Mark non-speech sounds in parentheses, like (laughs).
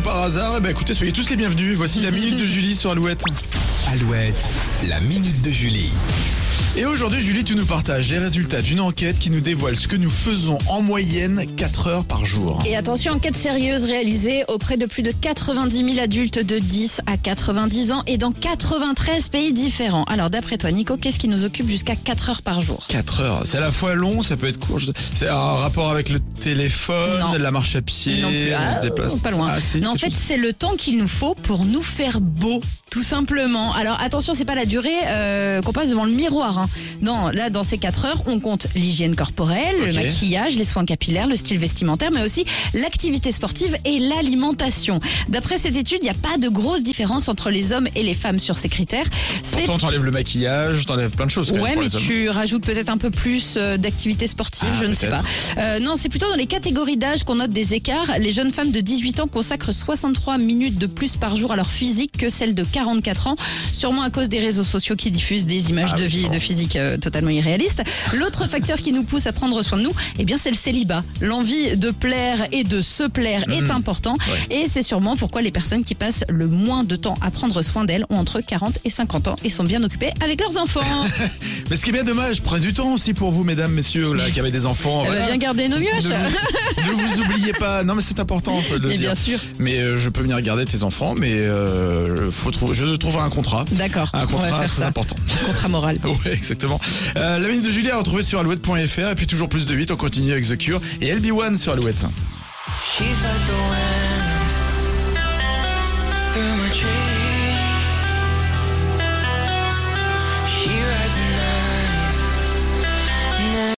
par hasard, eh ben, écoutez, soyez tous les bienvenus. Voici la minute de Julie sur Alouette. Alouette, la minute de Julie. Et aujourd'hui, Julie, tu nous partages les résultats d'une enquête qui nous dévoile ce que nous faisons en moyenne 4 heures par jour. Et attention, enquête sérieuse réalisée auprès de plus de 90 000 adultes de 10 à 90 ans et dans 93 pays différents. Alors d'après toi, Nico, qu'est-ce qui nous occupe jusqu'à 4 heures par jour? 4 heures, c'est à la fois long, ça peut être court. C'est un rapport avec le téléphone, Non. la marche à pied, Non plus. on Ah, se déplace. Pas loin. Ah, non, en fait, c'est le temps qu'il nous faut pour nous faire beau, tout simplement. Alors attention, c'est pas la durée euh, qu'on passe devant le miroir. hein. Non, là, dans ces 4 heures, on compte l'hygiène corporelle, le maquillage, les soins capillaires, le style vestimentaire, mais aussi l'activité sportive et l'alimentation. D'après cette étude, il n'y a pas de grosse différence entre les hommes et les femmes sur ces critères. Pourtant, t'enlèves le maquillage, t'enlèves plein de choses. quand Ouais, mais tu rajoutes peut-être un peu plus euh, d'activité sportive, Ah, je ne sais pas. Euh, non, c'est plutôt dans les catégories d'âge qu'on note des écarts. Les jeunes femmes de 18 ans consacrent 63 minutes de plus par jour à leur physique que celles de 44 ans, sûrement à cause des réseaux sociaux qui diffusent des images Ah de oui, vie et de physique euh, totalement irréalistes. L'autre facteur qui nous pousse à prendre soin de nous, eh bien, c'est le célibat. L'envie de plaire et de se plaire est important. Et c'est sûrement pourquoi les personnes qui passent le moins de temps à prendre soin d'elles ont entre 40 et 50 ans et sont bien occupées avec leurs enfants. (laughs) Mais ce qui est bien dommage, prenez du temps aussi pour vous, mesdames, messieurs, là, qui avez des enfants. Elle va bien garder nos mioches. Ne vous, ne vous oubliez pas. Non, mais c'est important ça, de le dire. bien sûr. Mais euh, je peux venir garder tes enfants, mais euh, faut trouver, je trouverai un contrat. D'accord, Un on contrat va faire très ça. important. (laughs) Contrat moral. (laughs) Ouais, exactement. Euh, la minute de Julie à retrouver sur alouette.fr et puis toujours plus de 8, on continue avec The Cure et LB1 sur Alouette. She's like the wind through my tree.